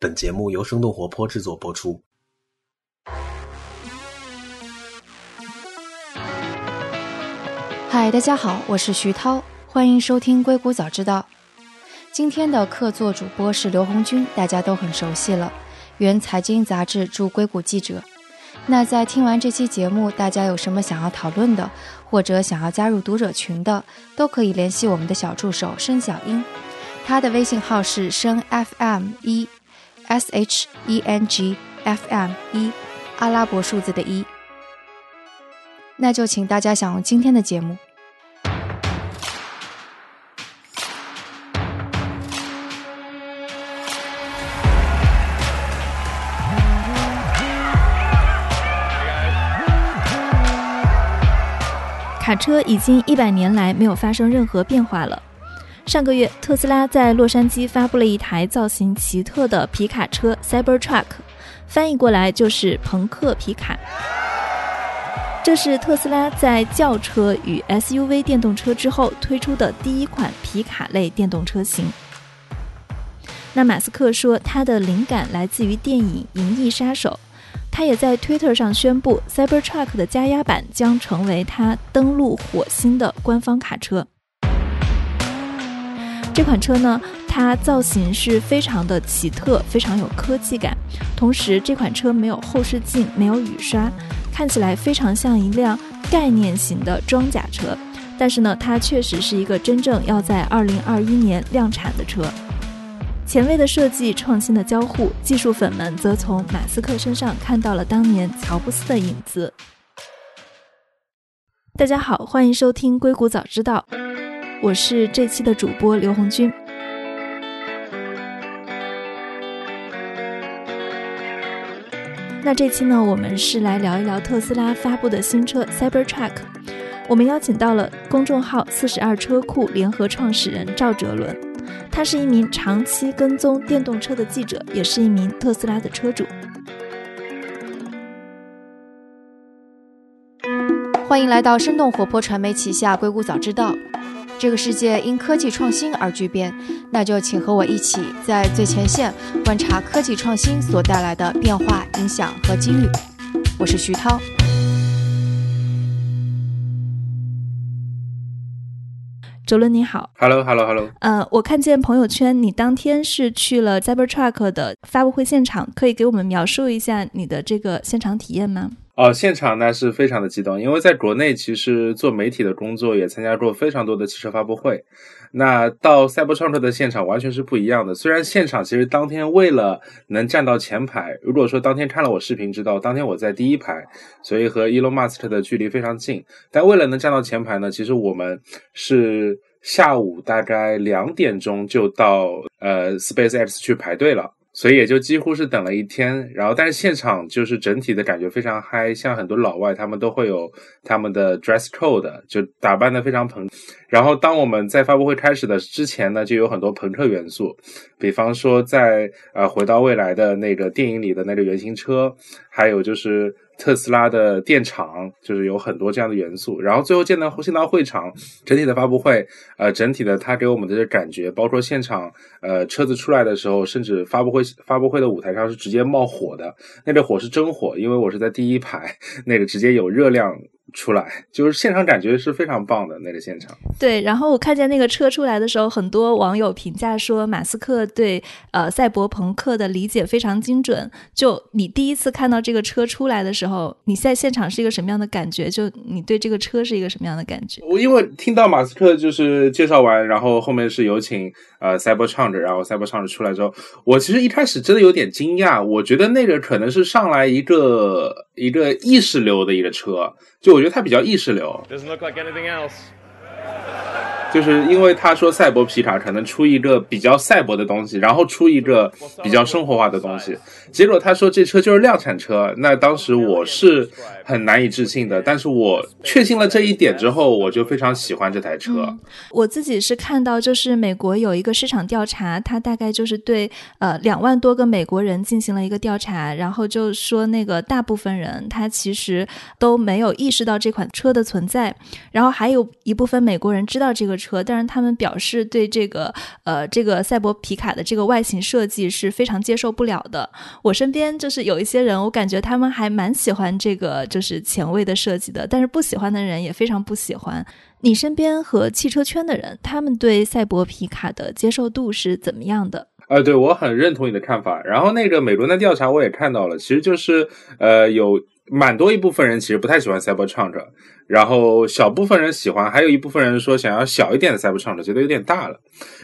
本节目由生动活泼制作播出。嗨，大家好，我是徐涛，欢迎收听《硅谷早知道》。今天的客座主播是刘红军，大家都很熟悉了，原财经杂志驻硅谷记者。那在听完这期节目，大家有什么想要讨论的，或者想要加入读者群的，都可以联系我们的小助手申小英，他的微信号是申 FM 一。S H E N G F M 一，阿拉伯数字的一。那就请大家享用今天的节目。卡车已经一百年来没有发生任何变化了。上个月，特斯拉在洛杉矶发布了一台造型奇特的皮卡车 Cybertruck，翻译过来就是“朋克皮卡”。这是特斯拉在轿车与 SUV 电动车之后推出的第一款皮卡类电动车型。那马斯克说，他的灵感来自于电影《银翼杀手》，他也在 Twitter 上宣布，Cybertruck 的加压版将成为他登陆火星的官方卡车。这款车呢，它造型是非常的奇特，非常有科技感。同时，这款车没有后视镜，没有雨刷，看起来非常像一辆概念型的装甲车。但是呢，它确实是一个真正要在2021年量产的车。前卫的设计，创新的交互，技术粉们则从马斯克身上看到了当年乔布斯的影子。大家好，欢迎收听《硅谷早知道》。我是这期的主播刘红军。那这期呢，我们是来聊一聊特斯拉发布的新车 Cybertruck。我们邀请到了公众号“四十二车库”联合创始人赵哲伦，他是一名长期跟踪电动车的记者，也是一名特斯拉的车主。欢迎来到生动活泼传媒旗下《硅谷早知道》。这个世界因科技创新而巨变，那就请和我一起在最前线观察科技创新所带来的变化、影响和机遇。我是徐涛。周伦你好，Hello，Hello，Hello。呃，我看见朋友圈你当天是去了 Cybertruck 的发布会现场，可以给我们描述一下你的这个现场体验吗？哦，现场呢是非常的激动，因为在国内其实做媒体的工作也参加过非常多的汽车发布会，那到赛博创车的现场完全是不一样的。虽然现场其实当天为了能站到前排，如果说当天看了我视频知道，当天我在第一排，所以和 Elon Musk 的距离非常近。但为了能站到前排呢，其实我们是下午大概两点钟就到呃 SpaceX 去排队了。所以也就几乎是等了一天，然后但是现场就是整体的感觉非常嗨，像很多老外他们都会有他们的 dress code，就打扮的非常朋。然后当我们在发布会开始的之前呢，就有很多朋克元素，比方说在呃回到未来的那个电影里的那个原型车，还有就是。特斯拉的电厂就是有很多这样的元素，然后最后见到见到会场，整体的发布会，呃，整体的它给我们的这感觉，包括现场，呃，车子出来的时候，甚至发布会发布会的舞台上是直接冒火的，那个火是真火，因为我是在第一排，那个直接有热量。出来就是现场感觉是非常棒的那个现场。对，然后我看见那个车出来的时候，很多网友评价说，马斯克对呃赛博朋克的理解非常精准。就你第一次看到这个车出来的时候，你在现场是一个什么样的感觉？就你对这个车是一个什么样的感觉？我因为听到马斯克就是介绍完，然后后面是有请呃赛博唱着，然后赛博唱着出来之后，我其实一开始真的有点惊讶，我觉得那个可能是上来一个一个意识流的一个车。就我觉得他比较意识流。就是因为他说赛博皮卡可能出一个比较赛博的东西，然后出一个比较生活化的东西，结果他说这车就是量产车，那当时我是很难以置信的。但是我确信了这一点之后，我就非常喜欢这台车。我自己是看到，就是美国有一个市场调查，它大概就是对呃两万多个美国人进行了一个调查，然后就说那个大部分人他其实都没有意识到这款车的存在，然后还有一部分美国人知道这个。车，但是他们表示对这个呃这个赛博皮卡的这个外形设计是非常接受不了的。我身边就是有一些人，我感觉他们还蛮喜欢这个就是前卫的设计的，但是不喜欢的人也非常不喜欢。你身边和汽车圈的人，他们对赛博皮卡的接受度是怎么样的？呃，对我很认同你的看法。然后那个美伦的调查我也看到了，其实就是呃有蛮多一部分人其实不太喜欢 Cybertruck，然后小部分人喜欢，还有一部分人说想要小一点的 Cybertruck，觉得有点大了。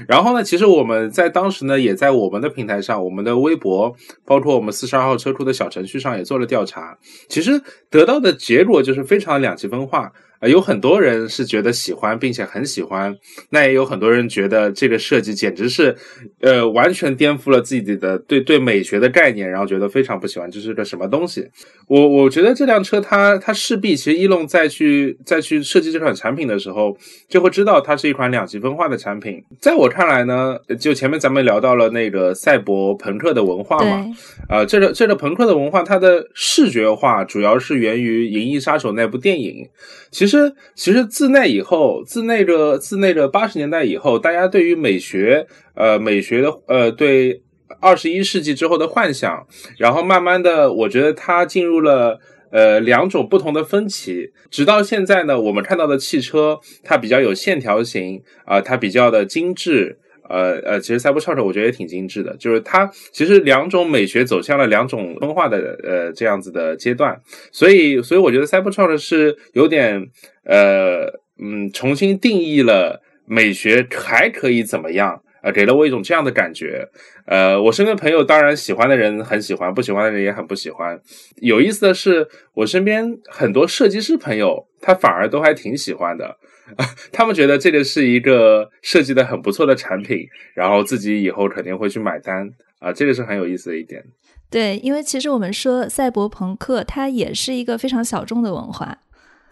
然后呢，其实我们在当时呢，也在我们的平台上，我们的微博，包括我们四十二号车库的小程序上也做了调查。其实得到的结果就是非常两极分化。有很多人是觉得喜欢，并且很喜欢，那也有很多人觉得这个设计简直是，呃，完全颠覆了自己的对对美学的概念，然后觉得非常不喜欢，这是个什么东西？我我觉得这辆车它它势必，其实一龙再去再去设计这款产品的时候，就会知道它是一款两极分化的产品。在我看来呢，就前面咱们聊到了那个赛博朋克的文化嘛，啊，这个这个朋克的文化，它的视觉化主要是源于《银翼杀手》那部电影，其实。其实，其实自那以后，自那个自那个八十年代以后，大家对于美学，呃，美学的，呃，对二十一世纪之后的幻想，然后慢慢的，我觉得它进入了呃两种不同的分歧，直到现在呢，我们看到的汽车，它比较有线条型啊，它比较的精致。呃呃，其实赛博超车我觉得也挺精致的，就是它其实两种美学走向了两种分化的呃这样子的阶段，所以所以我觉得赛博超车是有点呃嗯重新定义了美学还可以怎么样呃，给了我一种这样的感觉。呃，我身边朋友当然喜欢的人很喜欢，不喜欢的人也很不喜欢。有意思的是，我身边很多设计师朋友他反而都还挺喜欢的。他们觉得这个是一个设计的很不错的产品，然后自己以后肯定会去买单啊，这个是很有意思的一点。对，因为其实我们说赛博朋克，它也是一个非常小众的文化。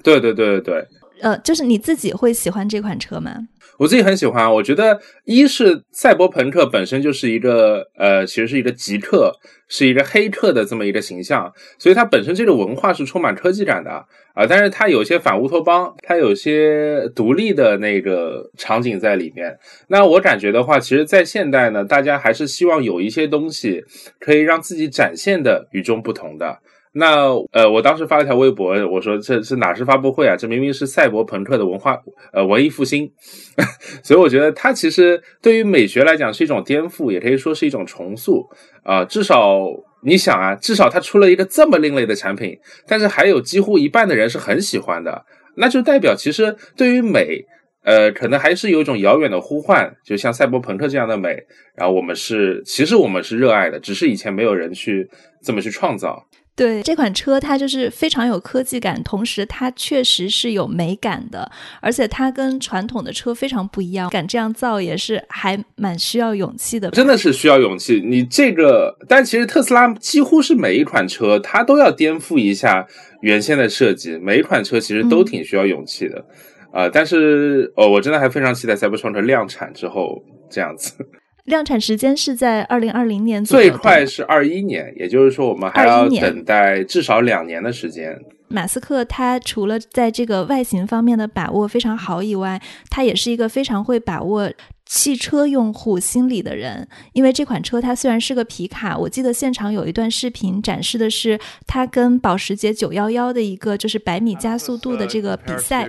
对对对对对。呃，就是你自己会喜欢这款车吗？我自己很喜欢，我觉得一是赛博朋克本身就是一个呃，其实是一个极客，是一个黑客的这么一个形象，所以它本身这个文化是充满科技感的啊。但是它有些反乌托邦，它有些独立的那个场景在里面。那我感觉的话，其实，在现代呢，大家还是希望有一些东西可以让自己展现的与众不同的。那呃，我当时发了条微博，我说这是哪是发布会啊？这明明是赛博朋克的文化呃文艺复兴，所以我觉得它其实对于美学来讲是一种颠覆，也可以说是一种重塑啊。至少你想啊，至少它出了一个这么另类的产品，但是还有几乎一半的人是很喜欢的，那就代表其实对于美，呃，可能还是有一种遥远的呼唤，就像赛博朋克这样的美，然后我们是其实我们是热爱的，只是以前没有人去这么去创造。对这款车，它就是非常有科技感，同时它确实是有美感的，而且它跟传统的车非常不一样。敢这样造也是还蛮需要勇气的，真的是需要勇气。你这个，但其实特斯拉几乎是每一款车，它都要颠覆一下原先的设计。每一款车其实都挺需要勇气的，啊，但是哦，我真的还非常期待赛博创车量产之后这样子。量产时间是在二零二零年，最快是二一年，也就是说我们还要等待至少两年的时间。马斯克他除了在这个外形方面的把握非常好以外，他也是一个非常会把握汽车用户心理的人。因为这款车它虽然是个皮卡，我记得现场有一段视频展示的是它跟保时捷九幺幺的一个就是百米加速度的这个比赛。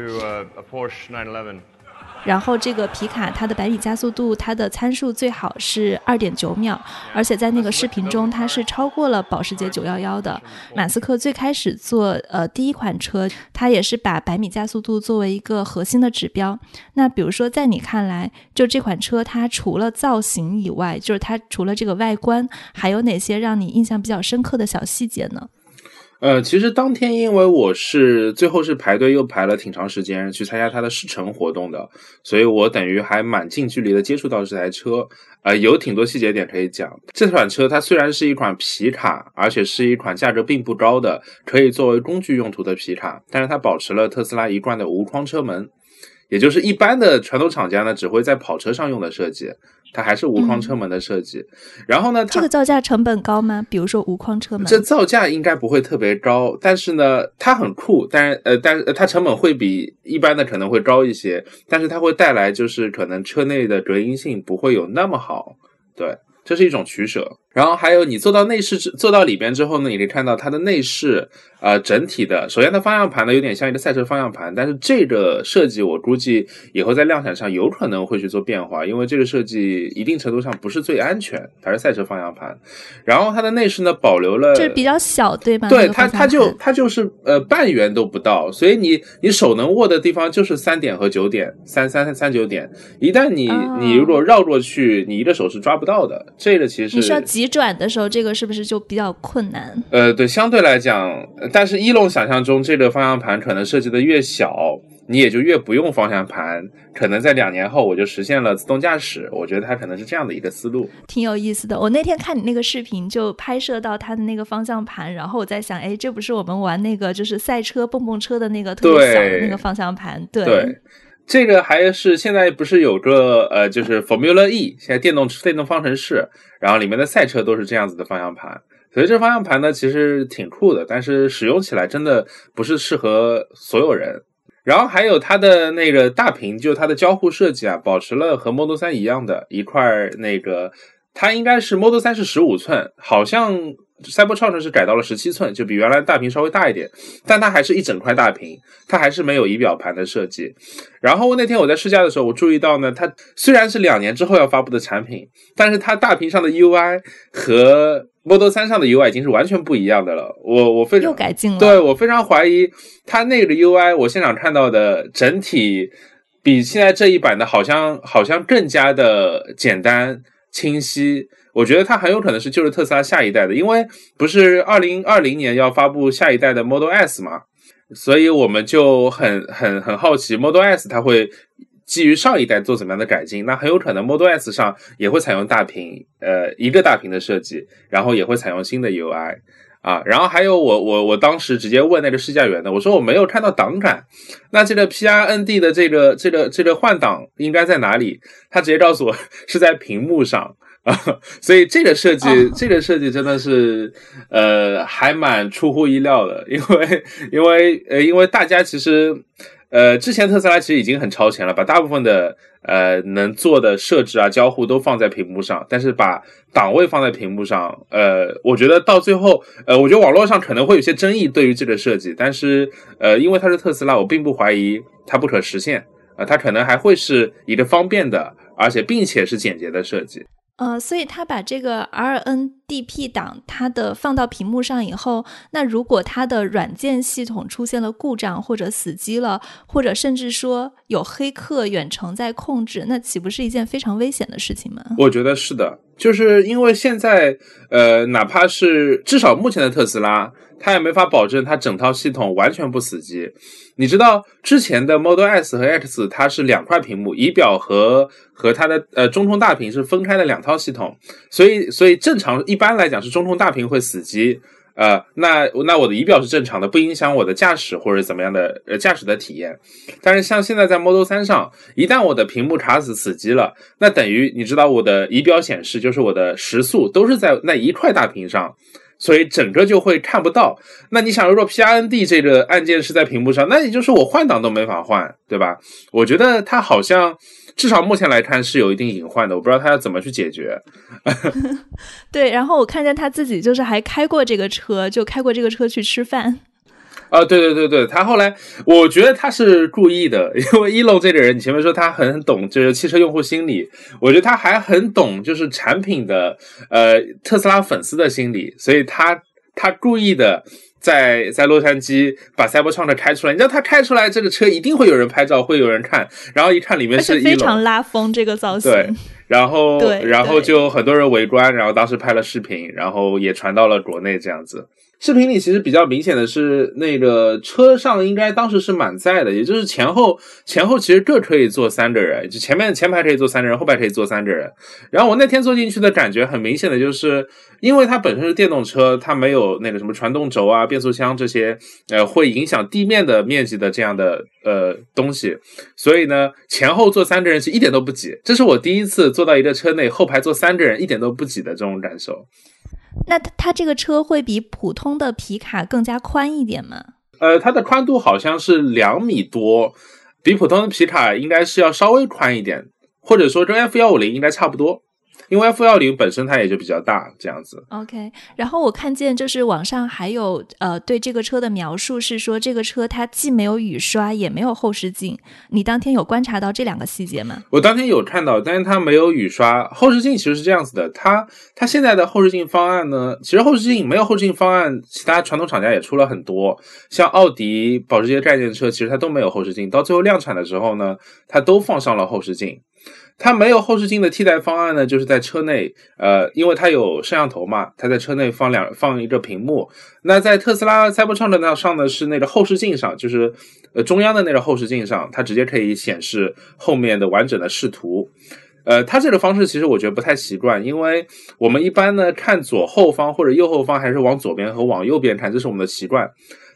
然后这个皮卡它的百米加速度，它的参数最好是二点九秒，而且在那个视频中，它是超过了保时捷九幺幺的。马斯克最开始做呃第一款车，他也是把百米加速度作为一个核心的指标。那比如说在你看来，就这款车它除了造型以外，就是它除了这个外观，还有哪些让你印象比较深刻的小细节呢？呃，其实当天因为我是最后是排队又排了挺长时间去参加它的试乘活动的，所以我等于还蛮近距离的接触到这台车，呃，有挺多细节点可以讲。这款车它虽然是一款皮卡，而且是一款价格并不高的，可以作为工具用途的皮卡，但是它保持了特斯拉一贯的无框车门，也就是一般的传统厂家呢只会在跑车上用的设计。它还是无框车门的设计。然后呢，这个造价成本高吗？比如说无框车门，这造价应该不会特别高，但是呢，它很酷，但是呃，但是它成本会比一般的可能会高一些，但是它会带来就是可能车内的隔音性不会有那么好，对，这是一种取舍。然后还有你坐到内饰之坐到里边之后呢，你可以看到它的内饰，呃，整体的，首先它方向盘呢有点像一个赛车方向盘，但是这个设计我估计以后在量产上有可能会去做变化，因为这个设计一定程度上不是最安全，它是赛车方向盘。然后它的内饰呢保留了，这比较小对吧？对它它就它就是呃半圆都不到，所以你你手能握的地方就是三点和九点，三三三九点，一旦你你如果绕过去，你一个手是抓不到的。这个其实你需要急转的时候，这个是不是就比较困难？呃，对，相对来讲，但是一龙想象中这个方向盘可能设计的越小，你也就越不用方向盘。可能在两年后我就实现了自动驾驶。我觉得它可能是这样的一个思路，挺有意思的。我那天看你那个视频，就拍摄到它的那个方向盘，然后我在想，哎，这不是我们玩那个就是赛车蹦蹦车的那个特别小的那个方向盘？对。对这个还是现在不是有个呃，就是 Formula E，现在电动车电动方程式，然后里面的赛车都是这样子的方向盘，所以这方向盘呢其实挺酷的，但是使用起来真的不是适合所有人。然后还有它的那个大屏，就它的交互设计啊，保持了和 Model 3一样的一块那个，它应该是 Model 3是十五寸，好像 Cybertruck 是改到了十七寸，就比原来大屏稍微大一点，但它还是一整块大屏，它还是没有仪表盘的设计。然后那天我在试驾的时候，我注意到呢，它虽然是两年之后要发布的产品，但是它大屏上的 UI 和 Model 3上的 UI 已经是完全不一样的了。我我非常又改进了，对我非常怀疑它那个 UI，我现场看到的整体比现在这一版的好像好像更加的简单清晰。我觉得它很有可能是就是特斯拉下一代的，因为不是二零二零年要发布下一代的 Model S 嘛，所以我们就很很很好奇 Model S 它会基于上一代做怎么样的改进。那很有可能 Model S 上也会采用大屏，呃，一个大屏的设计，然后也会采用新的 UI 啊。然后还有我我我当时直接问那个试驾员的，我说我没有看到档杆，那这个 PRND 的这个这个这个换挡应该在哪里？他直接告诉我 是在屏幕上。啊，所以这个设计，这个设计真的是，呃，还蛮出乎意料的，因为，因为，呃，因为大家其实，呃，之前特斯拉其实已经很超前了，把大部分的，呃，能做的设置啊、交互都放在屏幕上，但是把档位放在屏幕上，呃，我觉得到最后，呃，我觉得网络上可能会有些争议对于这个设计，但是，呃，因为它是特斯拉，我并不怀疑它不可实现，啊，它可能还会是一个方便的，而且并且是简洁的设计。呃，所以他把这个 RNDP 档它的放到屏幕上以后，那如果它的软件系统出现了故障或者死机了，或者甚至说有黑客远程在控制，那岂不是一件非常危险的事情吗？我觉得是的，就是因为现在呃，哪怕是至少目前的特斯拉，它也没法保证它整套系统完全不死机。你知道之前的 Model S 和 X 它是两块屏幕，仪表和和它的呃中控大屏是分开的两套系统，所以所以正常一般来讲是中控大屏会死机，呃，那那我的仪表是正常的，不影响我的驾驶或者怎么样的呃驾驶的体验。但是像现在在 Model 3上，一旦我的屏幕卡死死机了，那等于你知道我的仪表显示就是我的时速都是在那一块大屏上。所以整个就会看不到。那你想，如果 PRND 这个按键是在屏幕上，那也就是我换挡都没法换，对吧？我觉得它好像至少目前来看是有一定隐患的，我不知道他要怎么去解决。对，然后我看见他自己就是还开过这个车，就开过这个车去吃饭。啊，对对对对，他后来我觉得他是故意的，因为一楼这个人，你前面说他很懂就是汽车用户心理，我觉得他还很懂就是产品的呃特斯拉粉丝的心理，所以他他故意的在在洛杉矶把赛博创的开出来，你知道他开出来这个车一定会有人拍照，会有人看，然后一看里面是一非常拉风这个造型，对，然后对然后就很多人围观，然后当时拍了视频，然后也传到了国内这样子。视频里其实比较明显的是，那个车上应该当时是满载的，也就是前后前后其实各可以坐三个人，就前面前排可以坐三个人，后排可以坐三个人。然后我那天坐进去的感觉很明显的就是，因为它本身是电动车，它没有那个什么传动轴啊、变速箱这些，呃，会影响地面的面积的这样的呃东西，所以呢，前后坐三个人是一点都不挤。这是我第一次坐到一个车内后排坐三个人一点都不挤的这种感受。那它它这个车会比普通的皮卡更加宽一点吗？呃，它的宽度好像是两米多，比普通的皮卡应该是要稍微宽一点，或者说跟 F 幺五零应该差不多。因为 F 幺零本身它也就比较大，这样子。OK，然后我看见就是网上还有呃对这个车的描述是说这个车它既没有雨刷也没有后视镜，你当天有观察到这两个细节吗？我当天有看到，但是它没有雨刷，后视镜其实是这样子的，它它现在的后视镜方案呢，其实后视镜没有后视镜方案，其他传统厂家也出了很多，像奥迪、保时捷概念车，其实它都没有后视镜，到最后量产的时候呢，它都放上了后视镜。它没有后视镜的替代方案呢，就是在车内，呃，因为它有摄像头嘛，它在车内放两放一个屏幕。那在特斯拉 Cybertruck 那上的是那个后视镜上，就是呃中央的那个后视镜上，它直接可以显示后面的完整的视图。呃，它这个方式其实我觉得不太习惯，因为我们一般呢看左后方或者右后方还是往左边和往右边看，这是我们的习惯。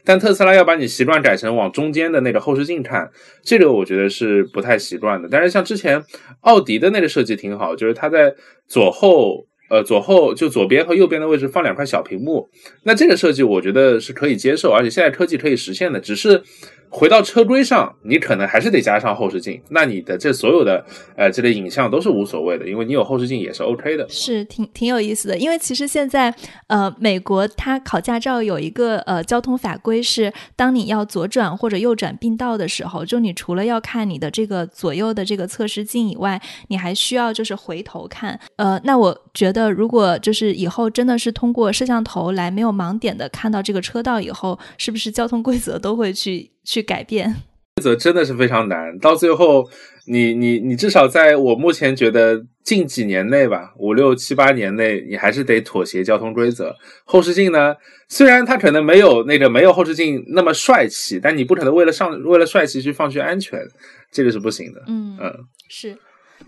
但特斯拉要把你习惯改成往中间的那个后视镜看，这个我觉得是不太习惯的。但是像之前奥迪的那个设计挺好，就是它在左后呃左后就左边和右边的位置放两块小屏幕，那这个设计我觉得是可以接受，而且现在科技可以实现的，只是。回到车规上，你可能还是得加上后视镜。那你的这所有的呃这类影像都是无所谓的，因为你有后视镜也是 OK 的。是挺挺有意思的，因为其实现在呃美国它考驾照有一个呃交通法规是，当你要左转或者右转并道的时候，就你除了要看你的这个左右的这个侧视镜以外，你还需要就是回头看。呃，那我觉得如果就是以后真的是通过摄像头来没有盲点的看到这个车道以后，是不是交通规则都会去？去改变规则真的是非常难，到最后，你你你至少在我目前觉得近几年内吧，五六七八年内，你还是得妥协交通规则。后视镜呢，虽然它可能没有那个没有后视镜那么帅气，但你不可能为了上为了帅气去放弃安全，这个是不行的。嗯嗯，是。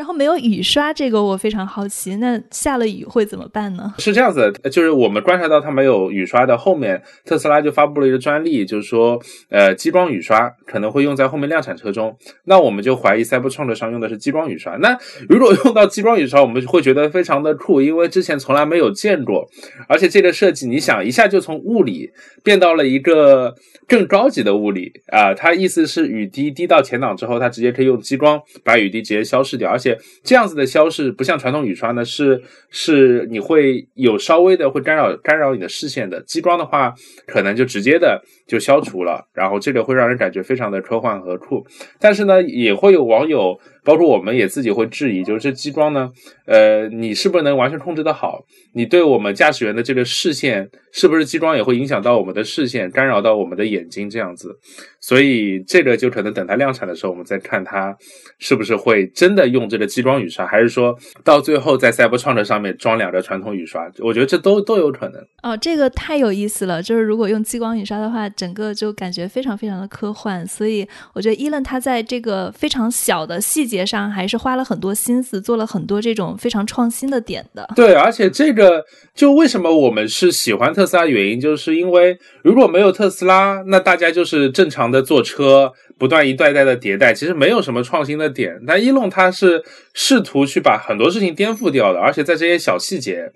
然后没有雨刷，这个我非常好奇。那下了雨会怎么办呢？是这样子，就是我们观察到它没有雨刷的后面，特斯拉就发布了一个专利，就是说，呃，激光雨刷可能会用在后面量产车中。那我们就怀疑 Cybertruck 上用的是激光雨刷。那如果用到激光雨刷，我们会觉得非常的酷，因为之前从来没有见过。而且这个设计，你想一下就从物理变到了一个更高级的物理啊。它意思是雨滴滴到前挡之后，它直接可以用激光把雨滴直接消失掉，而且。这样子的消逝不像传统雨刷呢，是是你会有稍微的会干扰干扰你的视线的。激光的话，可能就直接的就消除了，然后这个会让人感觉非常的科幻和酷。但是呢，也会有网友。包括我们也自己会质疑，就是这激光呢，呃，你是不是能完全控制的好？你对我们驾驶员的这个视线，是不是激光也会影响到我们的视线，干扰到我们的眼睛这样子？所以这个就可能等它量产的时候，我们再看它是不是会真的用这个激光雨刷，还是说到最后在 Cybertruck 上面装两个传统雨刷？我觉得这都都有可能。哦，这个太有意思了，就是如果用激光雨刷的话，整个就感觉非常非常的科幻。所以我觉得伊伦他在这个非常小的细。节上还是花了很多心思，做了很多这种非常创新的点的。对，而且这个就为什么我们是喜欢特斯拉原因，就是因为如果没有特斯拉，那大家就是正常的坐车，不断一代代的迭代，其实没有什么创新的点。但一龙它是试图去把很多事情颠覆掉的，而且在这些小细节，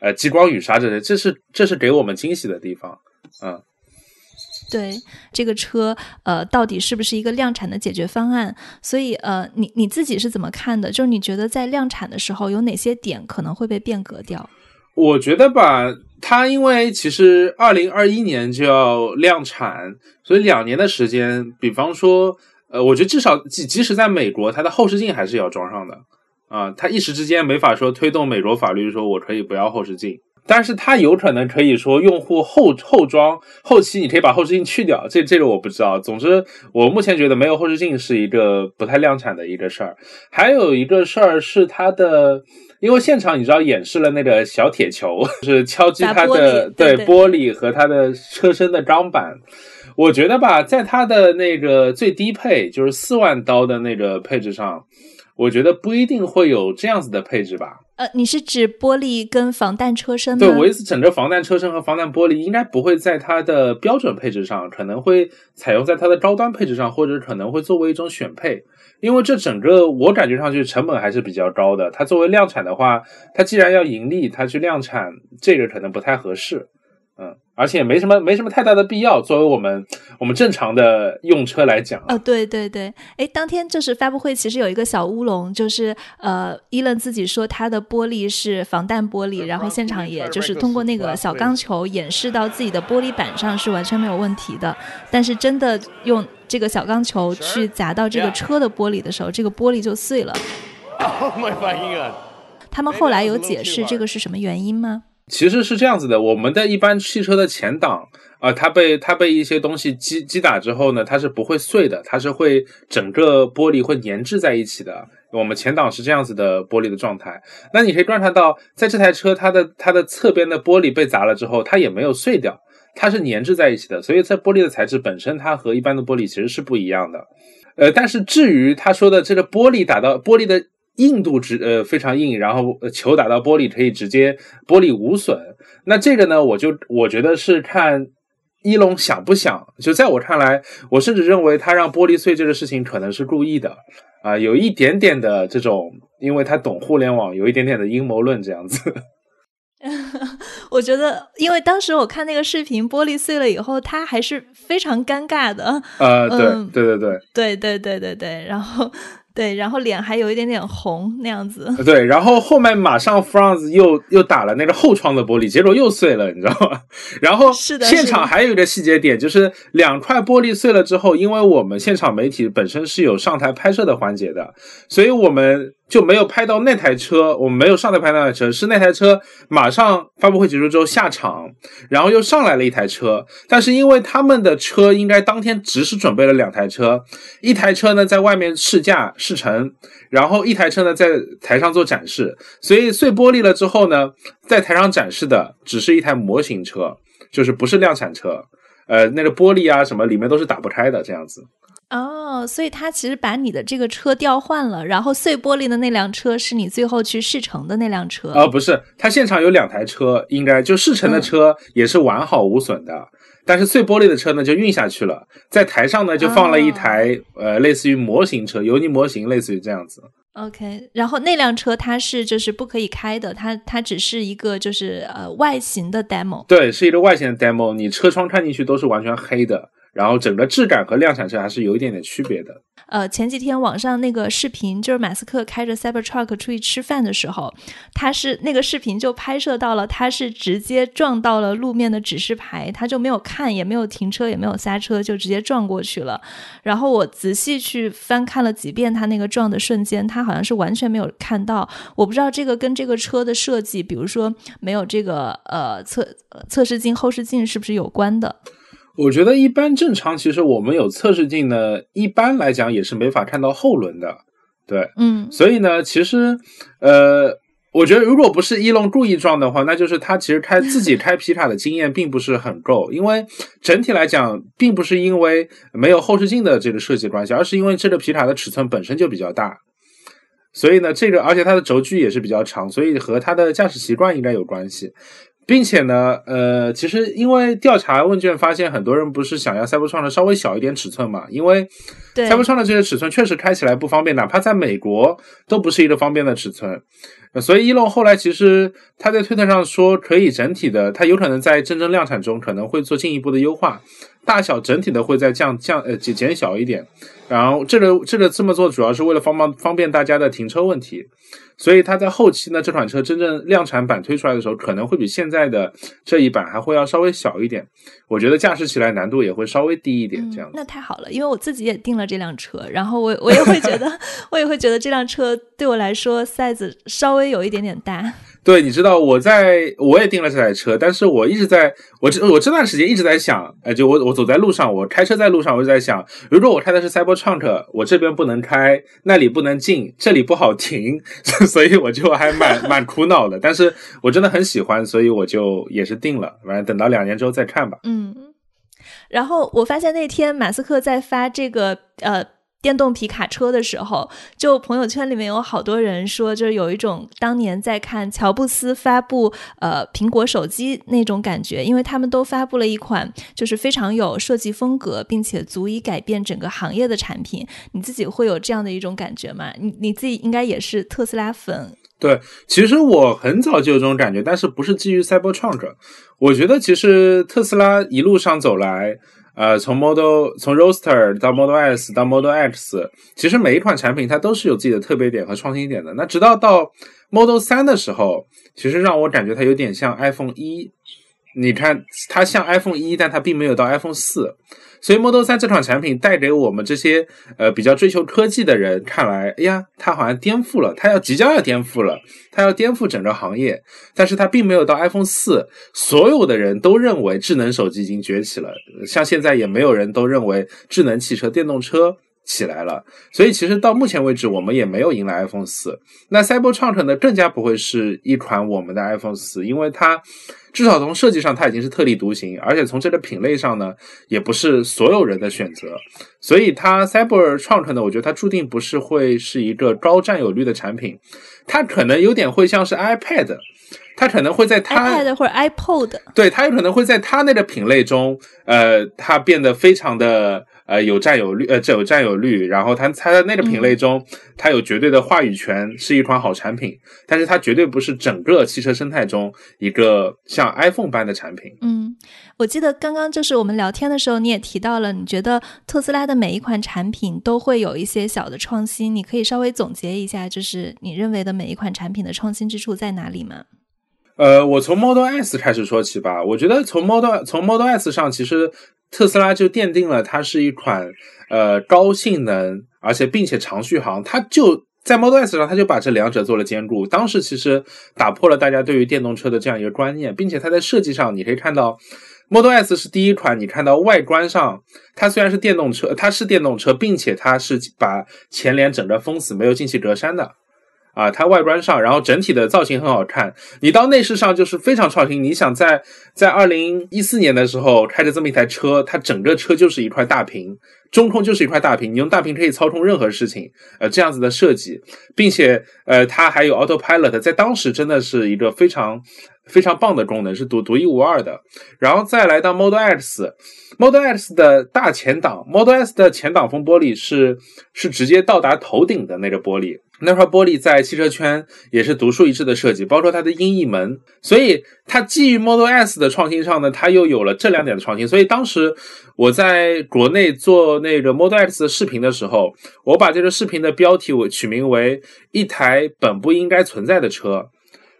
呃，激光雨刷这些，这是这是给我们惊喜的地方，嗯。对这个车，呃，到底是不是一个量产的解决方案？所以，呃，你你自己是怎么看的？就是你觉得在量产的时候，有哪些点可能会被变革掉？我觉得吧，它因为其实二零二一年就要量产，所以两年的时间，比方说，呃，我觉得至少即即使在美国，它的后视镜还是要装上的啊，它一时之间没法说推动美国法律说我可以不要后视镜。但是它有可能可以说用户后后装后期你可以把后视镜去掉，这这个我不知道。总之，我目前觉得没有后视镜是一个不太量产的一个事儿。还有一个事儿是它的，因为现场你知道演示了那个小铁球，是敲击它的对玻璃和它的车身的钢板。我觉得吧，在它的那个最低配，就是四万刀的那个配置上，我觉得不一定会有这样子的配置吧。呃，你是指玻璃跟防弹车身吗？对，我意思整个防弹车身和防弹玻璃应该不会在它的标准配置上，可能会采用在它的高端配置上，或者可能会作为一种选配。因为这整个我感觉上去成本还是比较高的。它作为量产的话，它既然要盈利，它去量产这个可能不太合适。嗯，而且没什么没什么太大的必要。作为我们我们正常的用车来讲，哦，对对对，哎，当天就是发布会，其实有一个小乌龙，就是呃，伊伦自己说他的玻璃是防弹玻璃，然后现场也就是通过那个小钢球演示到自己的玻璃板上是完全没有问题的，但是真的用这个小钢球去砸到这个车的玻璃的时候，这个玻璃就碎了 oh my god。他们后来有解释这个是什么原因吗？其实是这样子的，我们的一般汽车的前挡啊、它被它被一些东西击击打之后呢，它是不会碎的，它是会整个玻璃会粘滞在一起的。我们前挡是这样子的玻璃的状态。那你可以观察到，在这台车它的它的侧边的玻璃被砸了之后，它也没有碎掉，它是粘滞在一起的。所以这玻璃的材质本身它和一般的玻璃其实是不一样的。呃，但是至于他说的这个玻璃打到玻璃的。硬度值呃非常硬然后球打到玻璃可以直接玻璃无损。那这个呢我就我觉得是看一龙想不想就在我看来我甚至认为他让玻璃碎这个事情可能是故意的。啊有一点点的这种因为他懂互联网有一点点的阴谋论这样子。我觉得因为当时我看那个视频玻璃碎了以后他还是非常尴尬的。呃对对对对。对对对对对然后对，然后脸还有一点点红那样子。对，然后后面马上 Franz 又又打了那个后窗的玻璃，结果又碎了，你知道吗？然后是的，现场还有一个细节点，就是两块玻璃碎了之后，因为我们现场媒体本身是有上台拍摄的环节的，所以我们就没有拍到那台车，我们没有上台拍那台车，是那台车马上发布会结束之后下场，然后又上来了一台车，但是因为他们的车应该当天只是准备了两台车，一台车呢在外面试驾。试乘，然后一台车呢在台上做展示，所以碎玻璃了之后呢，在台上展示的只是一台模型车，就是不是量产车，呃，那个玻璃啊什么里面都是打不开的这样子。哦，所以他其实把你的这个车调换了，然后碎玻璃的那辆车是你最后去试乘的那辆车。哦，不是，他现场有两台车，应该就试乘的车也是完好无损的。嗯但是碎玻璃的车呢，就运下去了，在台上呢就放了一台、哦、呃类似于模型车，油泥模型，类似于这样子。OK，然后那辆车它是就是不可以开的，它它只是一个就是呃外形的 demo。对，是一个外形的 demo，你车窗看进去都是完全黑的，然后整个质感和量产车还是有一点点区别的。呃，前几天网上那个视频，就是马斯克开着 Cybertruck 出去吃饭的时候，他是那个视频就拍摄到了，他是直接撞到了路面的指示牌，他就没有看，也没有停车，也没有刹车，就直接撞过去了。然后我仔细去翻看了几遍他那个撞的瞬间，他好像是完全没有看到。我不知道这个跟这个车的设计，比如说没有这个呃测测试镜、后视镜是不是有关的？我觉得一般正常，其实我们有测试镜呢，一般来讲也是没法看到后轮的，对，嗯，所以呢，其实，呃，我觉得如果不是伊隆故意撞的话，那就是他其实开自己开皮卡的经验并不是很够，因为整体来讲，并不是因为没有后视镜的这个设计关系，而是因为这个皮卡的尺寸本身就比较大，所以呢，这个而且它的轴距也是比较长，所以和它的驾驶习惯应该有关系。并且呢，呃，其实因为调查问卷发现，很多人不是想要赛博创的稍微小一点尺寸嘛，因为赛博创的这些尺寸确实开起来不方便，哪怕在美国都不是一个方便的尺寸。所以伊隆后来其实他在推特上说，可以整体的，他有可能在真正量产中可能会做进一步的优化，大小整体的会再降降呃减减小一点。然后这个这个这么做主要是为了方方方便大家的停车问题。所以它在后期呢，这款车真正量产版推出来的时候，可能会比现在的这一版还会要稍微小一点。我觉得驾驶起来难度也会稍微低一点，这样、嗯。那太好了，因为我自己也订了这辆车，然后我我也会觉得，我也会觉得这辆车对我来说 size 稍微有一点点大。对，你知道我在我也订了这台车，但是我一直在我这我这段时间一直在想，呃，就我我走在路上，我开车在路上，我就在想，如果我开的是 Cybertruck，我这边不能开，那里不能进，这里不好停，所以我就还蛮蛮苦恼的。但是我真的很喜欢，所以我就也是定了，反正等到两年之后再看吧。嗯，然后我发现那天马斯克在发这个呃。电动皮卡车的时候，就朋友圈里面有好多人说，就是有一种当年在看乔布斯发布呃苹果手机那种感觉，因为他们都发布了一款就是非常有设计风格，并且足以改变整个行业的产品。你自己会有这样的一种感觉吗？你你自己应该也是特斯拉粉。对，其实我很早就有这种感觉，但是不是基于 Cybertruck。我觉得其实特斯拉一路上走来。呃，从 Model 从 Roaster 到 Model S 到 Model X，其实每一款产品它都是有自己的特别点和创新点的。那直到到 Model 三的时候，其实让我感觉它有点像 iPhone 一。你看，它像 iPhone 一，但它并没有到 iPhone 四。所以 Model 3这款产品带给我们这些呃比较追求科技的人看来，哎呀，它好像颠覆了，它要即将要颠覆了，它要颠覆整个行业。但是它并没有到 iPhone 四，所有的人都认为智能手机已经崛起了，像现在也没有人都认为智能汽车、电动车起来了。所以其实到目前为止，我们也没有迎来 iPhone 四。那 Cybertruck 呢，更加不会是一款我们的 iPhone 四，因为它。至少从设计上，它已经是特立独行，而且从这个品类上呢，也不是所有人的选择。所以它 Cybertruck 呢，我觉得它注定不是会是一个高占有率的产品，它可能有点会像是 iPad，它可能会在它 iPad 或者 iPod，对，它有可能会在它那个品类中，呃，它变得非常的。呃，有占有率，呃，这有占有率，然后它它在那个品类中，它有绝对的话语权，是一款好产品，但是它绝对不是整个汽车生态中一个像 iPhone 般的产品。嗯，我记得刚刚就是我们聊天的时候，你也提到了，你觉得特斯拉的每一款产品都会有一些小的创新，你可以稍微总结一下，就是你认为的每一款产品的创新之处在哪里吗？呃，我从 Model S 开始说起吧，我觉得从 Model 从 Model S 上其实。特斯拉就奠定了它是一款呃高性能，而且并且长续航。它就在 Model S 上，它就把这两者做了兼顾。当时其实打破了大家对于电动车的这样一个观念，并且它在设计上，你可以看到 Model S 是第一款，你看到外观上，它虽然是电动车，它是电动车，并且它是把前脸整个封死，没有进气格栅的。啊，它外观上，然后整体的造型很好看。你到内饰上就是非常创新。你想在在二零一四年的时候开着这么一台车，它整个车就是一块大屏，中控就是一块大屏，你用大屏可以操控任何事情。呃，这样子的设计，并且呃，它还有 Autopilot，在当时真的是一个非常非常棒的功能，是独独一无二的。然后再来到 Model X，Model X 的大前挡，Model S 的前挡风玻璃是是直接到达头顶的那个玻璃。那块玻璃在汽车圈也是独树一帜的设计，包括它的音译门，所以它基于 Model S 的创新上呢，它又有了这两点的创新。所以当时我在国内做那个 Model X 的视频的时候，我把这个视频的标题我取名为“一台本不应该存在的车”。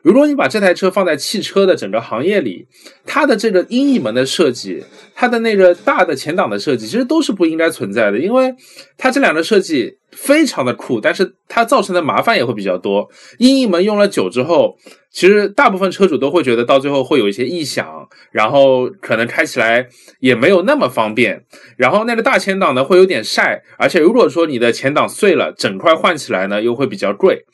如果你把这台车放在汽车的整个行业里，它的这个音译门的设计，它的那个大的前挡的设计，其实都是不应该存在的，因为它这两个设计非常的酷，但是它造成的麻烦也会比较多。音译门用了久之后，其实大部分车主都会觉得到最后会有一些异响，然后可能开起来也没有那么方便。然后那个大前挡呢会有点晒，而且如果说你的前挡碎了，整块换起来呢又会比较贵。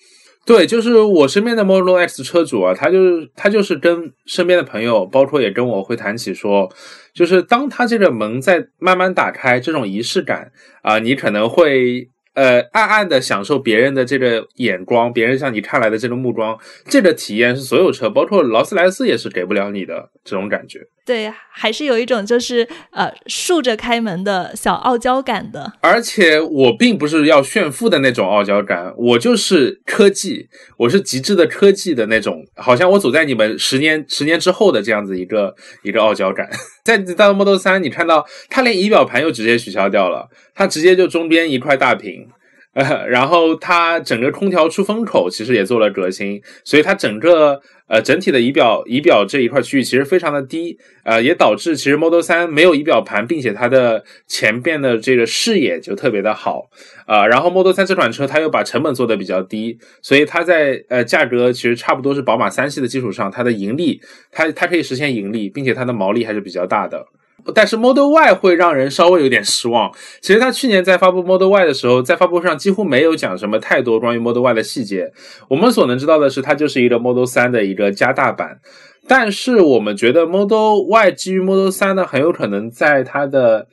对，就是我身边的 Model X 车主啊，他就是他就是跟身边的朋友，包括也跟我会谈起说，就是当他这个门在慢慢打开，这种仪式感啊，你可能会。呃，暗暗的享受别人的这个眼光，别人向你看来的这个目光，这个体验是所有车，包括劳斯莱斯也是给不了你的这种感觉。对，还是有一种就是呃竖着开门的小傲娇感的。而且我并不是要炫富的那种傲娇感，我就是科技，我是极致的科技的那种，好像我走在你们十年十年之后的这样子一个一个傲娇感。在到 Model 三，你看到它连仪表盘又直接取消掉了，它直接就中间一块大屏。呃，然后它整个空调出风口其实也做了革新，所以它整个呃整体的仪表仪表这一块区域其实非常的低，呃，也导致其实 Model 3没有仪表盘，并且它的前边的这个视野就特别的好，啊，然后 Model 3这款车它又把成本做的比较低，所以它在呃价格其实差不多是宝马三系的基础上，它的盈利它它可以实现盈利，并且它的毛利还是比较大的。但是 Model Y 会让人稍微有点失望。其实他去年在发布 Model Y 的时候，在发布会上几乎没有讲什么太多关于 Model Y 的细节。我们所能知道的是，它就是一个 Model 3的一个加大版。但是我们觉得 Model Y 基于 Model 3呢，很有可能在它的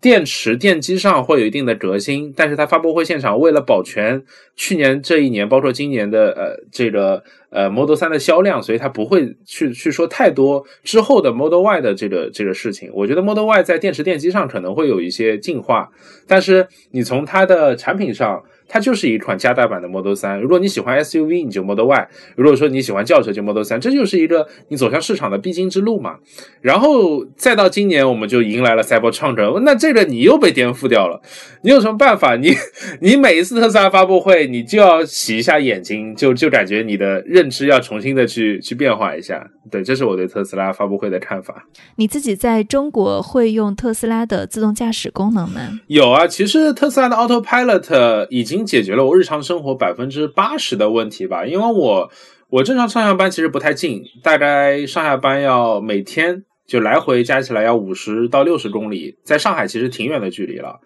电池电机上会有一定的革新。但是它发布会现场为了保全去年这一年，包括今年的呃这个。呃，Model 3的销量，所以它不会去去说太多之后的 Model Y 的这个这个事情。我觉得 Model Y 在电池电机上可能会有一些进化，但是你从它的产品上。它就是一款加大版的 Model 3。如果你喜欢 SUV，你就 Model Y；如果说你喜欢轿车，就 Model 3。这就是一个你走向市场的必经之路嘛。然后再到今年，我们就迎来了 Cybertruck，那这个你又被颠覆掉了。你有什么办法？你你每一次特斯拉发布会，你就要洗一下眼睛，就就感觉你的认知要重新的去去变化一下。对，这是我对特斯拉发布会的看法。你自己在中国会用特斯拉的自动驾驶功能吗？有啊，其实特斯拉的 Autopilot 已经。解决了我日常生活百分之八十的问题吧，因为我我正常上下班其实不太近，大概上下班要每天就来回加起来要五十到六十公里，在上海其实挺远的距离了，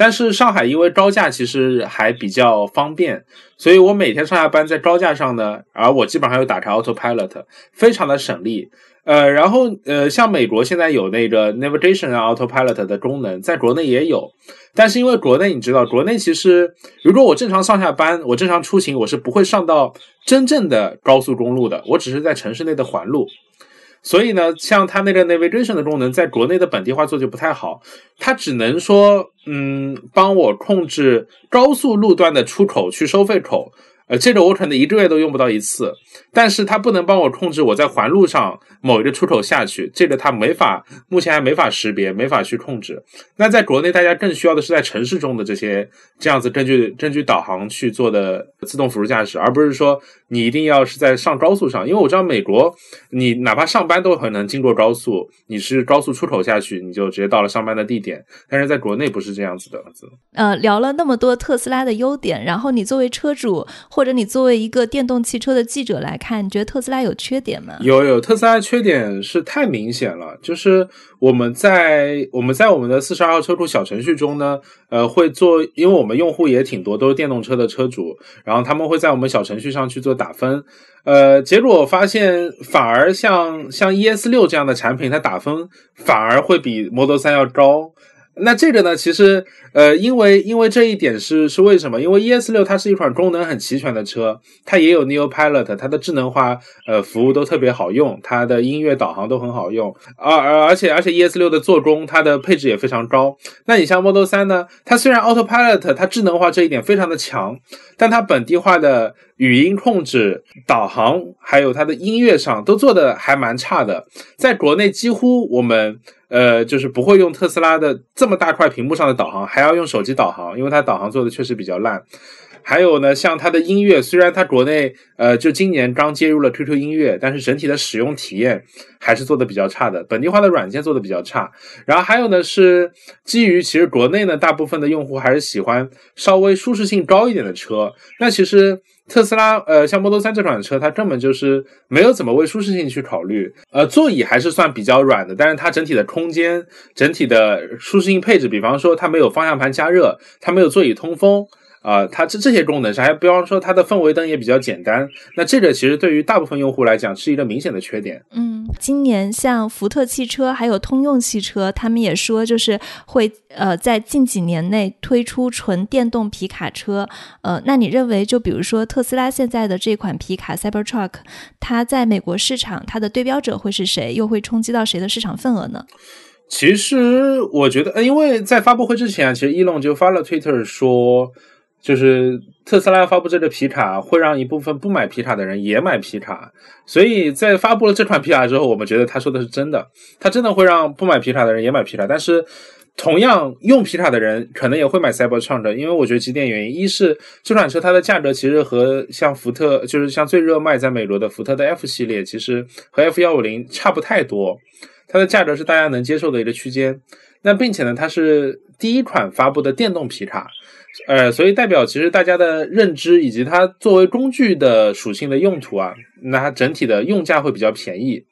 但是上海因为高架其实还比较方便，所以我每天上下班在高架上呢，而我基本上又打开 Autopilot，非常的省力。呃，然后呃，像美国现在有那个 Navigation Autopilot 的功能，在国内也有，但是因为国内你知道，国内其实如果我正常上下班，我正常出行，我是不会上到真正的高速公路的，我只是在城市内的环路，所以呢，像它那个 Navigation 的功能，在国内的本地化做就不太好，它只能说，嗯，帮我控制高速路段的出口去收费口。呃，这个我可能一个月都用不到一次，但是它不能帮我控制我在环路上某一个出口下去，这个它没法，目前还没法识别，没法去控制。那在国内，大家更需要的是在城市中的这些这样子根据根据导航去做的自动辅助驾驶，而不是说你一定要是在上高速上，因为我知道美国，你哪怕上班都很能经过高速，你是高速出口下去，你就直接到了上班的地点，但是在国内不是这样子的。呃，聊了那么多特斯拉的优点，然后你作为车主。或者你作为一个电动汽车的记者来看，你觉得特斯拉有缺点吗？有有，特斯拉缺点是太明显了。就是我们在我们在我们的四十二号车库小程序中呢，呃，会做，因为我们用户也挺多，都是电动车的车主，然后他们会在我们小程序上去做打分，呃，结果我发现反而像像 ES 六这样的产品，它打分反而会比 Model 三要高。那这个呢？其实，呃，因为因为这一点是是为什么？因为 ES 六它是一款功能很齐全的车，它也有 Neo Pilot，它的智能化呃服务都特别好用，它的音乐导航都很好用，而而而且而且 ES 六的做工，它的配置也非常高。那你像 Model 三呢？它虽然 Autopilot 它智能化这一点非常的强，但它本地化的语音控制、导航还有它的音乐上都做的还蛮差的，在国内几乎我们。呃，就是不会用特斯拉的这么大块屏幕上的导航，还还要用手机导航，因为它导航做的确实比较烂。还有呢，像它的音乐，虽然它国内呃就今年刚接入了 QQ 音乐，但是整体的使用体验还是做的比较差的，本地化的软件做的比较差。然后还有呢，是基于其实国内呢大部分的用户还是喜欢稍微舒适性高一点的车，那其实。特斯拉，呃，像 Model 3这款车，它根本就是没有怎么为舒适性去考虑。呃，座椅还是算比较软的，但是它整体的空间、整体的舒适性配置，比方说它没有方向盘加热，它没有座椅通风。啊，它这这些功能上，还比方说它的氛围灯也比较简单，那这个其实对于大部分用户来讲是一个明显的缺点。嗯，今年像福特汽车还有通用汽车，他们也说就是会呃在近几年内推出纯电动皮卡车。呃，那你认为就比如说特斯拉现在的这款皮卡 Cybertruck，它在美国市场它的对标者会是谁？又会冲击到谁的市场份额呢？其实我觉得，因为在发布会之前啊，其实伊隆就发了 Twitter 说。就是特斯拉发布这个皮卡，会让一部分不买皮卡的人也买皮卡，所以在发布了这款皮卡之后，我们觉得他说的是真的，他真的会让不买皮卡的人也买皮卡。但是同样用皮卡的人可能也会买 Cybertruck，因为我觉得几点原因：一是这款车它的价格其实和像福特，就是像最热卖在美国的福特的 F 系列，其实和 F 幺五零差不太多，它的价格是大家能接受的一个区间。那并且呢，它是第一款发布的电动皮卡，呃，所以代表其实大家的认知以及它作为工具的属性的用途啊，那它整体的用价会比较便宜。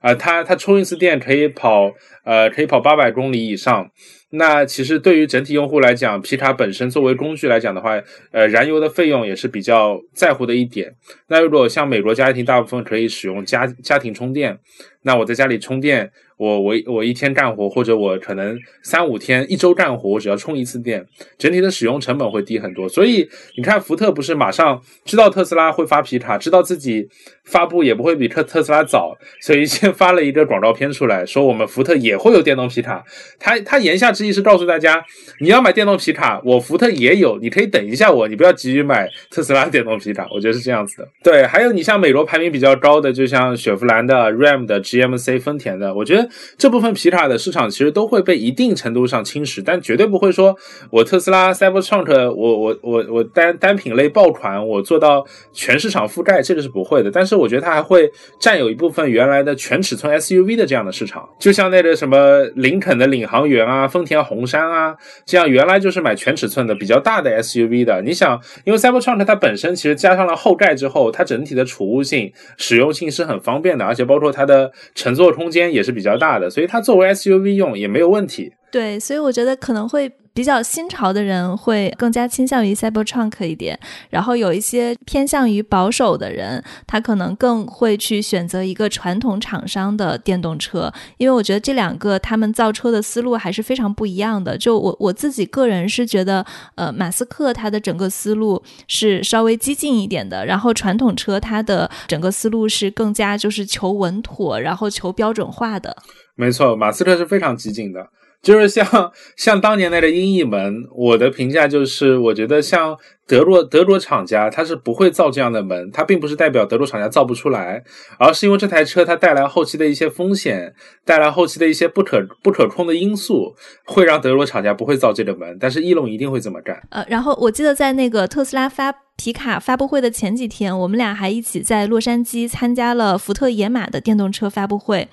啊，它它充一次电可以跑，呃，可以跑八百公里以上。那其实对于整体用户来讲，皮卡本身作为工具来讲的话，呃，燃油的费用也是比较在乎的一点。那如果像美国家庭大部分可以使用家家庭充电，那我在家里充电。我我我一天干活，或者我可能三五天、一周干活，我只要充一次电，整体的使用成本会低很多。所以你看，福特不是马上知道特斯拉会发皮卡，知道自己发布也不会比特特斯拉早，所以先发了一个广告片出来，说我们福特也也会有电动皮卡。他他言下之意是告诉大家，你要买电动皮卡，我福特也有，你可以等一下我，你不要急于买特斯拉电动皮卡。我觉得是这样子的。对，还有你像美国排名比较高的，就像雪佛兰的、Ram 的、GMC、丰田的，我觉得。这部分皮卡的市场其实都会被一定程度上侵蚀，但绝对不会说我特斯拉 Cybertruck 我我我我单单品类爆款，我做到全市场覆盖，这个是不会的。但是我觉得它还会占有一部分原来的全尺寸 SUV 的这样的市场，就像那个什什么林肯的领航员啊、丰田红杉啊，这样原来就是买全尺寸的比较大的 SUV 的。你想，因为 Cybertruck 它本身其实加上了后盖之后，它整体的储物性、实用性是很方便的，而且包括它的乘坐空间也是比较。大的，所以它作为 SUV 用也没有问题。对，所以我觉得可能会比较新潮的人会更加倾向于 Cybertruck 一点，然后有一些偏向于保守的人，他可能更会去选择一个传统厂商的电动车，因为我觉得这两个他们造车的思路还是非常不一样的。就我我自己个人是觉得，呃，马斯克他的整个思路是稍微激进一点的，然后传统车它的整个思路是更加就是求稳妥，然后求标准化的。没错，马斯克是非常激进的。就是像像当年那个音译门，我的评价就是，我觉得像德国德国厂家，它是不会造这样的门，它并不是代表德国厂家造不出来，而是因为这台车它带来后期的一些风险，带来后期的一些不可不可控的因素，会让德国厂家不会造这个门，但是翼龙一定会这么干。呃，然后我记得在那个特斯拉发。皮卡发布会的前几天，我们俩还一起在洛杉矶参加了福特野马的电动车发布会。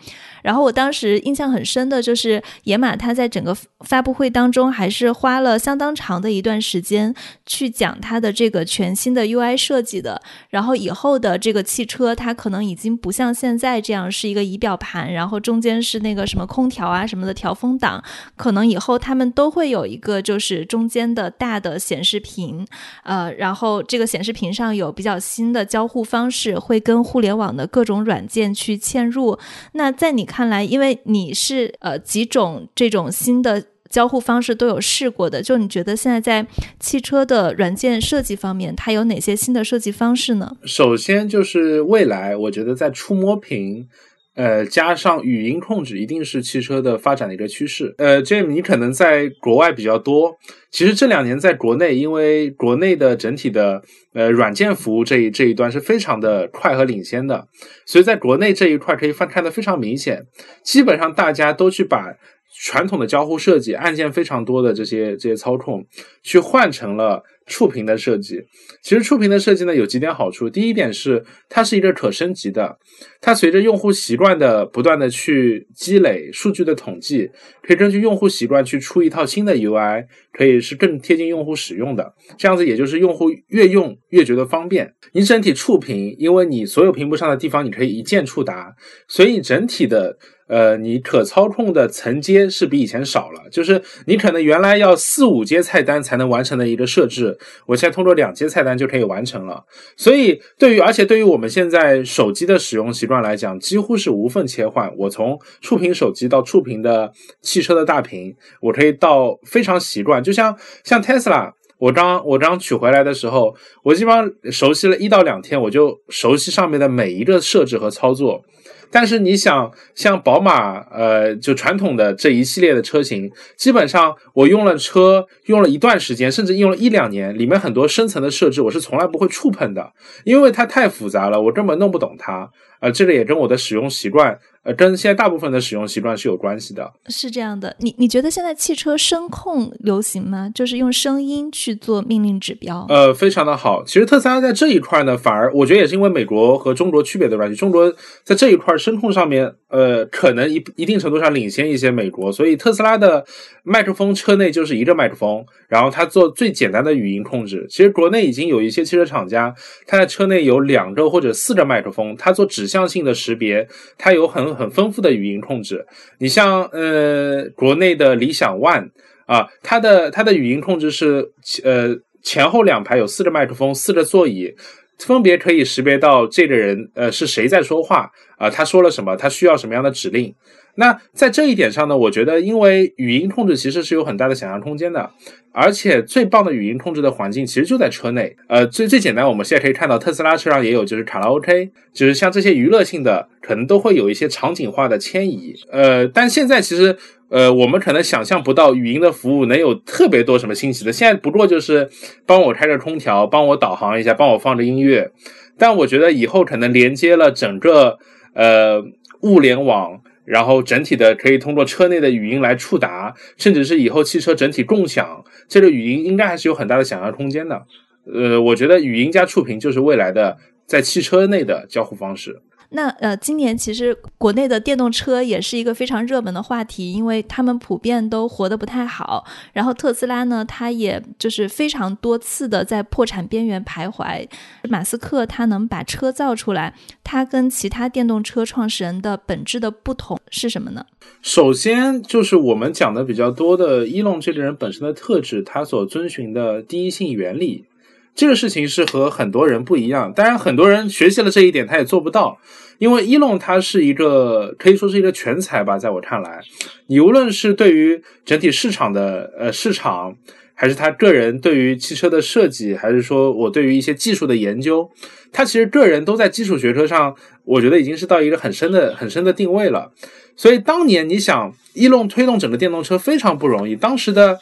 然后我当时印象很深的就是野马，它在整个发布会当中还是花了相当长的一段时间去讲它的这个全新的 UI 设计的。然后以后的这个汽车，它可能已经不像现在这样是一个仪表盘，然后中间是那个什么空调啊什么的调风挡，可能以后他们都会有一个就是中间的大的显示屏，呃，然后。这个显示屏上有比较新的交互方式，会跟互联网的各种软件去嵌入。那在你看来，因为你是呃几种这种新的交互方式都有试过的，就你觉得现在在汽车的软件设计方面，它有哪些新的设计方式呢？首先就是未来，我觉得在触摸屏。呃，加上语音控制，一定是汽车的发展的一个趋势。呃，Jim，你可能在国外比较多，其实这两年在国内，因为国内的整体的呃软件服务这一这一端是非常的快和领先的，所以在国内这一块可以翻看的非常明显，基本上大家都去把传统的交互设计、按键非常多的这些这些操控，去换成了。触屏的设计，其实触屏的设计呢有几点好处。第一点是它是一个可升级的，它随着用户习惯的不断的去积累数据的统计，可以根据用户习惯去出一套新的 UI，可以是更贴近用户使用的。这样子也就是用户越用越觉得方便。你整体触屏，因为你所有屏幕上的地方你可以一键触达，所以整体的。呃，你可操控的层阶是比以前少了，就是你可能原来要四五阶菜单才能完成的一个设置，我现在通过两阶菜单就可以完成了。所以对于，而且对于我们现在手机的使用习惯来讲，几乎是无缝切换。我从触屏手机到触屏的汽车的大屏，我可以到非常习惯。就像像 Tesla，我刚我刚取回来的时候，我基本上熟悉了一到两天，我就熟悉上面的每一个设置和操作。但是你想，像宝马，呃，就传统的这一系列的车型，基本上我用了车用了一段时间，甚至用了一两年，里面很多深层的设置我是从来不会触碰的，因为它太复杂了，我根本弄不懂它。啊，这个也跟我的使用习惯。呃，跟现在大部分的使用习惯是有关系的。是这样的，你你觉得现在汽车声控流行吗？就是用声音去做命令指标。呃，非常的好。其实特斯拉在这一块呢，反而我觉得也是因为美国和中国区别的关系，中国在这一块声控上面，呃，可能一一定程度上领先一些美国。所以特斯拉的麦克风车内就是一个麦克风，然后它做最简单的语音控制。其实国内已经有一些汽车厂家，它在车内有两个或者四个麦克风，它做指向性的识别，它有很。很丰富的语音控制，你像呃国内的理想 ONE 啊，它的它的语音控制是呃前后两排有四个麦克风，四个座椅，分别可以识别到这个人呃是谁在说话啊，他说了什么，他需要什么样的指令。那在这一点上呢，我觉得因为语音控制其实是有很大的想象空间的，而且最棒的语音控制的环境其实就在车内。呃，最最简单，我们现在可以看到特斯拉车上也有，就是卡拉 OK，就是像这些娱乐性的，可能都会有一些场景化的迁移。呃，但现在其实，呃，我们可能想象不到语音的服务能有特别多什么新奇的。现在不过就是帮我开着空调，帮我导航一下，帮我放着音乐。但我觉得以后可能连接了整个呃物联网。然后整体的可以通过车内的语音来触达，甚至是以后汽车整体共享，这个语音应该还是有很大的想象空间的。呃，我觉得语音加触屏就是未来的在汽车内的交互方式。那呃，今年其实国内的电动车也是一个非常热门的话题，因为他们普遍都活得不太好。然后特斯拉呢，它也就是非常多次的在破产边缘徘徊。马斯克他能把车造出来，他跟其他电动车创始人的本质的不同是什么呢？首先就是我们讲的比较多的伊隆这个人本身的特质，他所遵循的第一性原理。这个事情是和很多人不一样，当然很多人学习了这一点，他也做不到，因为伊隆他是一个可以说是一个全才吧，在我看来，你无论是对于整体市场的呃市场，还是他个人对于汽车的设计，还是说我对于一些技术的研究，他其实个人都在基础学科上，我觉得已经是到一个很深的很深的定位了。所以当年你想伊隆推动整个电动车非常不容易，当时的。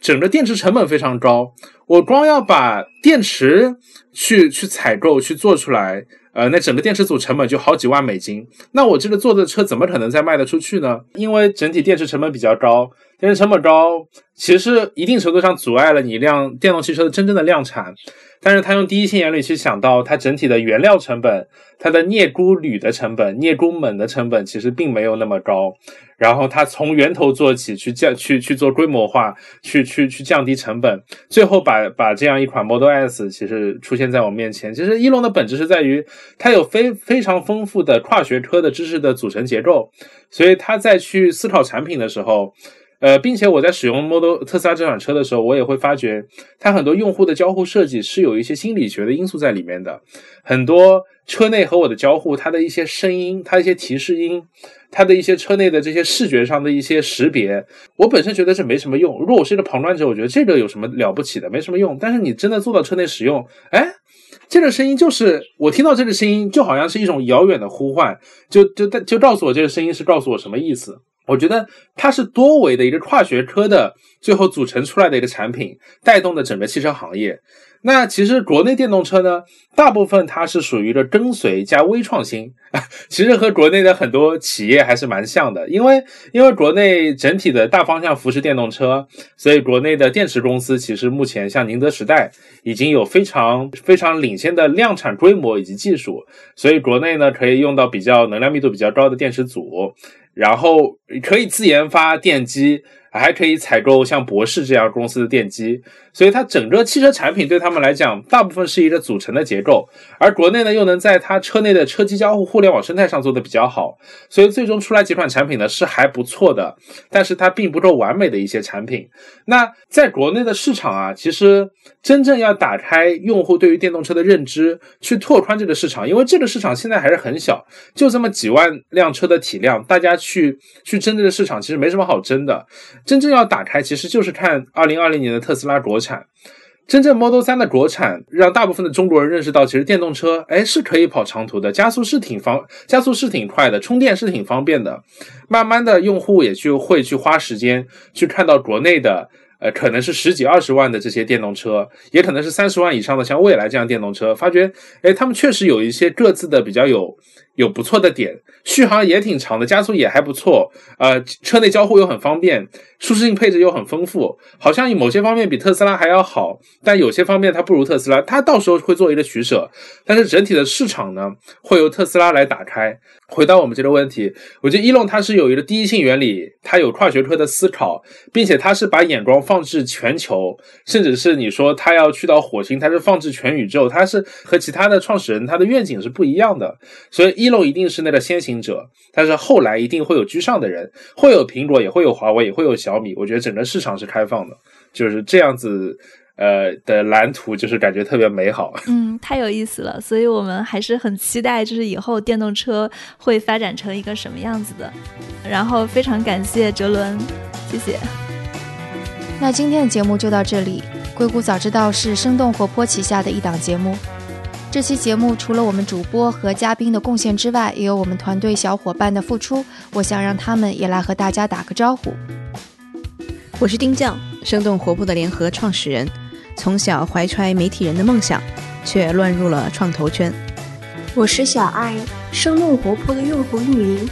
整个电池成本非常高，我光要把电池去去采购去做出来，呃，那整个电池组成本就好几万美金。那我这个做的车怎么可能再卖得出去呢？因为整体电池成本比较高，电池成本高，其实一定程度上阻碍了你一辆电动汽车的真正的量产。但是他用第一性原理去想到，它整体的原料成本、它的镍钴铝的成本、镍钴锰的成本其实并没有那么高。然后他从源头做起，去降去去做规模化，去去去降低成本，最后把把这样一款 Model S 其实出现在我面前。其实一龙的本质是在于，它有非非常丰富的跨学科的知识的组成结构，所以他在去思考产品的时候。呃，并且我在使用 Model 特斯拉这款车的时候，我也会发觉，它很多用户的交互设计是有一些心理学的因素在里面的。很多车内和我的交互，它的一些声音，它一些提示音，它的一些车内的这些视觉上的一些识别，我本身觉得这没什么用。如果我是一个旁观者，我觉得这个有什么了不起的？没什么用。但是你真的坐到车内使用，哎，这个声音就是我听到这个声音，就好像是一种遥远的呼唤，就就就告诉我这个声音是告诉我什么意思。我觉得它是多维的一个跨学科的最后组成出来的一个产品，带动的整个汽车行业。那其实国内电动车呢，大部分它是属于一个跟随加微创新，其实和国内的很多企业还是蛮像的。因为因为国内整体的大方向扶持电动车，所以国内的电池公司其实目前像宁德时代已经有非常非常领先的量产规模以及技术，所以国内呢可以用到比较能量密度比较高的电池组。然后可以自研发电机。还可以采购像博士这样公司的电机，所以它整个汽车产品对他们来讲，大部分是一个组成的结构。而国内呢，又能在它车内的车机交互互联网生态上做的比较好，所以最终出来几款产品呢是还不错的，但是它并不够完美的一些产品。那在国内的市场啊，其实真正要打开用户对于电动车的认知，去拓宽这个市场，因为这个市场现在还是很小，就这么几万辆车的体量，大家去去争这个市场，其实没什么好争的。真正要打开，其实就是看二零二零年的特斯拉国产。真正 Model 三的国产，让大部分的中国人认识到，其实电动车，哎，是可以跑长途的，加速是挺方，加速是挺快的，充电是挺方便的。慢慢的，用户也就会去花时间去看到国内的，呃，可能是十几二十万的这些电动车，也可能是三十万以上的，像蔚来这样电动车，发觉，哎，他们确实有一些各自的比较有。有不错的点，续航也挺长的，加速也还不错，呃，车内交互又很方便，舒适性配置又很丰富，好像某些方面比特斯拉还要好，但有些方面它不如特斯拉，它到时候会做一个取舍，但是整体的市场呢，会由特斯拉来打开。回到我们这个问题，我觉得伊隆它是有一个第一性原理，它有跨学科的思考，并且它是把眼光放置全球，甚至是你说它要去到火星，它是放置全宇宙，它是和其他的创始人他的愿景是不一样的。所以伊隆一定是那个先行者，但是后来一定会有居上的人，会有苹果，也会有华为，也会有小米。我觉得整个市场是开放的，就是这样子。呃的蓝图就是感觉特别美好，嗯，太有意思了，所以我们还是很期待，就是以后电动车会发展成一个什么样子的。然后非常感谢哲伦，谢谢。那今天的节目就到这里。硅谷早知道是生动活泼旗下的一档节目。这期节目除了我们主播和嘉宾的贡献之外，也有我们团队小伙伴的付出。我想让他们也来和大家打个招呼。我是丁酱，生动活泼的联合创始人。从小怀揣媒体人的梦想，却乱入了创投圈。我是小爱，生动活泼的用户运营，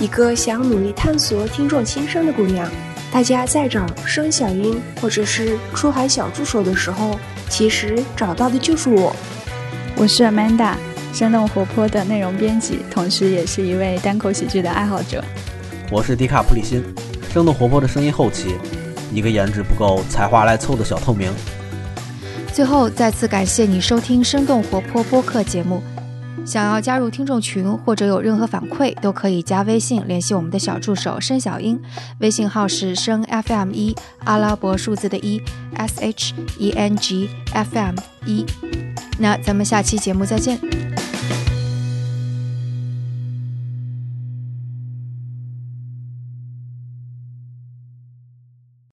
一个想努力探索听众心声的姑娘。大家在找声小音或者是出海小助手的时候，其实找到的就是我。我是 Amanda，生动活泼的内容编辑，同时也是一位单口喜剧的爱好者。我是迪卡普里辛，生动活泼的声音后期，一个颜值不够，才华来凑的小透明。最后，再次感谢你收听生动活泼播客节目。想要加入听众群或者有任何反馈，都可以加微信联系我们的小助手申小英，微信号是声 FM 一阿拉伯数字的一 S H E N G F M 一。那咱们下期节目再见。